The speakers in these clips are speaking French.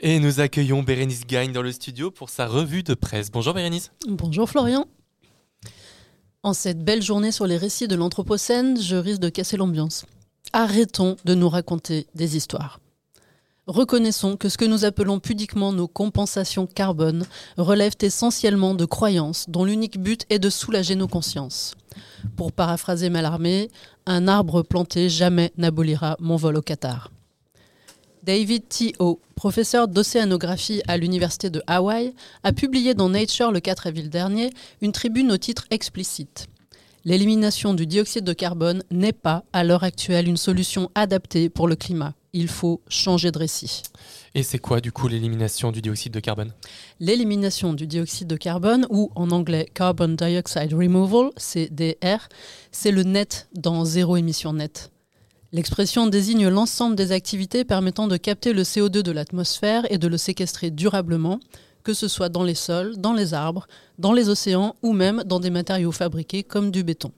Et nous accueillons Bérénice Gagne dans le studio pour sa revue de presse. Bonjour Bérénice. Bonjour Florian. En cette belle journée sur les récits de l'Anthropocène, je risque de casser l'ambiance. Arrêtons de nous raconter des histoires. Reconnaissons que ce que nous appelons pudiquement nos compensations carbone relèvent essentiellement de croyances dont l'unique but est de soulager nos consciences. Pour paraphraser Mallarmé, un arbre planté jamais n'abolira mon vol au Qatar. David T. O., professeur d'océanographie à l'Université de Hawaï, a publié dans Nature le 4 avril dernier une tribune au titre explicite. L'élimination du dioxyde de carbone n'est pas, à l'heure actuelle, une solution adaptée pour le climat il faut changer de récit. Et c'est quoi du coup l'élimination du dioxyde de carbone? L'élimination du dioxyde de carbone, ou en anglais Carbon Dioxide Removal, CDR, c'est le net dans zéro émission nette. L'expression désigne l'ensemble des activités permettant de capter le CO2 de l'atmosphère et de le séquestrer durablement, que ce soit dans les sols, dans les arbres, dans les océans ou même dans des matériaux fabriqués comme du béton.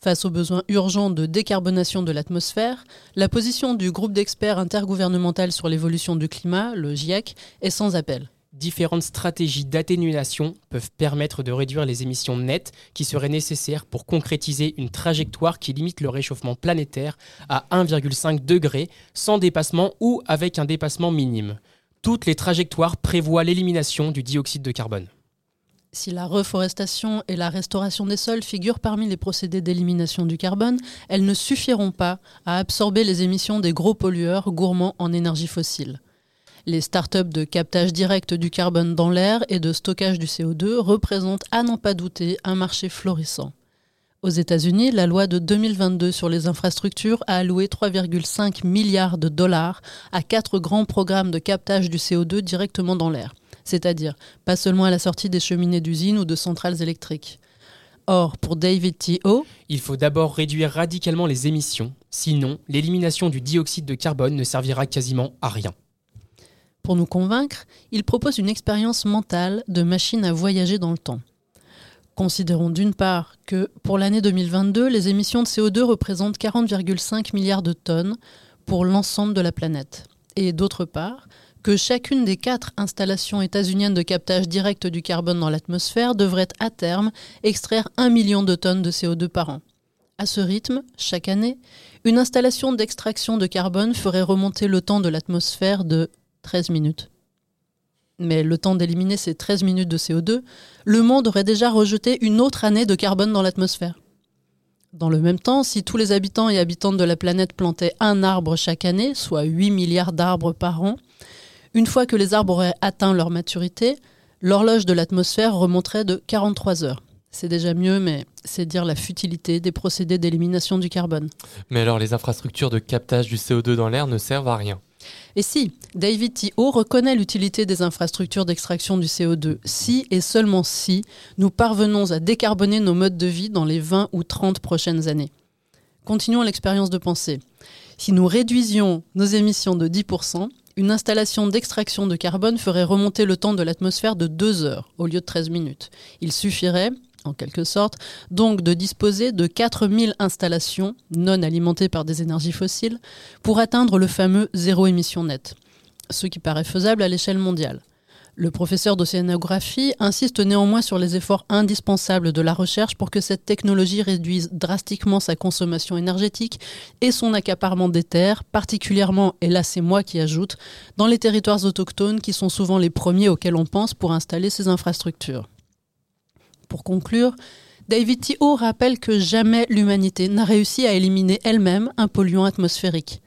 Face aux besoins urgents de décarbonation de l'atmosphère, la position du groupe d'experts intergouvernemental sur l'évolution du climat, le GIEC, est sans appel. Différentes stratégies d'atténuation peuvent permettre de réduire les émissions nettes qui seraient nécessaires pour concrétiser une trajectoire qui limite le réchauffement planétaire à 1,5 degré sans dépassement ou avec un dépassement minime. Toutes les trajectoires prévoient l'élimination du dioxyde de carbone. Si la reforestation et la restauration des sols figurent parmi les procédés d'élimination du carbone, elles ne suffiront pas à absorber les émissions des gros pollueurs gourmands en énergie fossile. Les start-up de captage direct du carbone dans l'air et de stockage du CO2 représentent à n'en pas douter un marché florissant. Aux États-Unis, la loi de 2022 sur les infrastructures a alloué 3,5 milliards de dollars à quatre grands programmes de captage du CO2 directement dans l'air c'est-à-dire pas seulement à la sortie des cheminées d'usines ou de centrales électriques. Or, pour David T.O., il faut d'abord réduire radicalement les émissions, sinon l'élimination du dioxyde de carbone ne servira quasiment à rien. Pour nous convaincre, il propose une expérience mentale de machine à voyager dans le temps. Considérons d'une part que pour l'année 2022, les émissions de CO2 représentent 40,5 milliards de tonnes pour l'ensemble de la planète. Et d'autre part, que chacune des quatre installations états-uniennes de captage direct du carbone dans l'atmosphère devrait à terme extraire un million de tonnes de CO2 par an. À ce rythme, chaque année, une installation d'extraction de carbone ferait remonter le temps de l'atmosphère de 13 minutes. Mais le temps d'éliminer ces 13 minutes de CO2, le monde aurait déjà rejeté une autre année de carbone dans l'atmosphère. Dans le même temps, si tous les habitants et habitantes de la planète plantaient un arbre chaque année, soit 8 milliards d'arbres par an, une fois que les arbres auraient atteint leur maturité, l'horloge de l'atmosphère remonterait de 43 heures. C'est déjà mieux, mais c'est dire la futilité des procédés d'élimination du carbone. Mais alors les infrastructures de captage du CO2 dans l'air ne servent à rien. Et si, David T.O. reconnaît l'utilité des infrastructures d'extraction du CO2, si et seulement si nous parvenons à décarboner nos modes de vie dans les 20 ou 30 prochaines années. Continuons l'expérience de pensée. Si nous réduisions nos émissions de 10%, une installation d'extraction de carbone ferait remonter le temps de l'atmosphère de 2 heures au lieu de 13 minutes. Il suffirait, en quelque sorte, donc de disposer de 4000 installations non alimentées par des énergies fossiles pour atteindre le fameux zéro émission nette, ce qui paraît faisable à l'échelle mondiale. Le professeur d'océanographie insiste néanmoins sur les efforts indispensables de la recherche pour que cette technologie réduise drastiquement sa consommation énergétique et son accaparement des terres, particulièrement, et là c'est moi qui ajoute, dans les territoires autochtones qui sont souvent les premiers auxquels on pense pour installer ces infrastructures. Pour conclure, David T.O. rappelle que jamais l'humanité n'a réussi à éliminer elle-même un polluant atmosphérique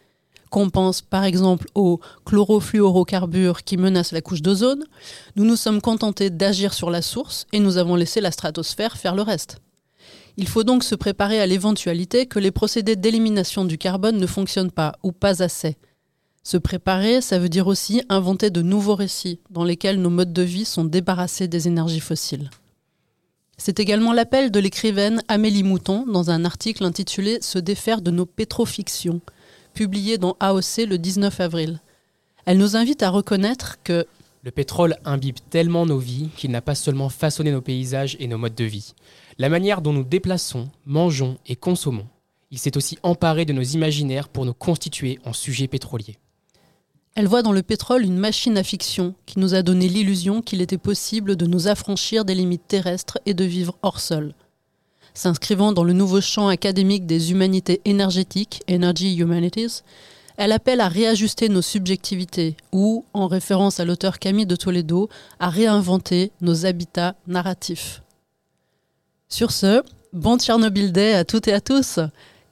qu'on pense par exemple aux chlorofluorocarbures qui menacent la couche d'ozone, nous nous sommes contentés d'agir sur la source et nous avons laissé la stratosphère faire le reste. Il faut donc se préparer à l'éventualité que les procédés d'élimination du carbone ne fonctionnent pas ou pas assez. Se préparer, ça veut dire aussi inventer de nouveaux récits dans lesquels nos modes de vie sont débarrassés des énergies fossiles. C'est également l'appel de l'écrivaine Amélie Mouton dans un article intitulé Se défaire de nos pétrofictions, publié dans AOC le 19 avril. Elle nous invite à reconnaître que le pétrole imbibe tellement nos vies qu'il n'a pas seulement façonné nos paysages et nos modes de vie. La manière dont nous déplaçons, mangeons et consommons. Il s'est aussi emparé de nos imaginaires pour nous constituer en sujets pétroliers. Elle voit dans le pétrole une machine à fiction qui nous a donné l'illusion qu'il était possible de nous affranchir des limites terrestres et de vivre hors sol. S'inscrivant dans le nouveau champ académique des humanités énergétiques, Energy Humanities, elle appelle à réajuster nos subjectivités ou, en référence à l'auteur Camille de Toledo, à réinventer nos habitats narratifs. Sur ce, bon Tchernobyl Day à toutes et à tous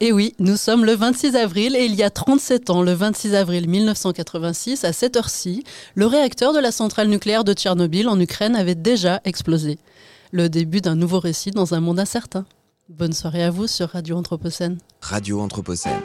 et oui, nous sommes le 26 avril et il y a 37 ans, le 26 avril 1986, à cette heure-ci, le réacteur de la centrale nucléaire de Tchernobyl en Ukraine avait déjà explosé. Le début d'un nouveau récit dans un monde incertain. Bonne soirée à vous sur Radio Anthropocène. Radio Anthropocène.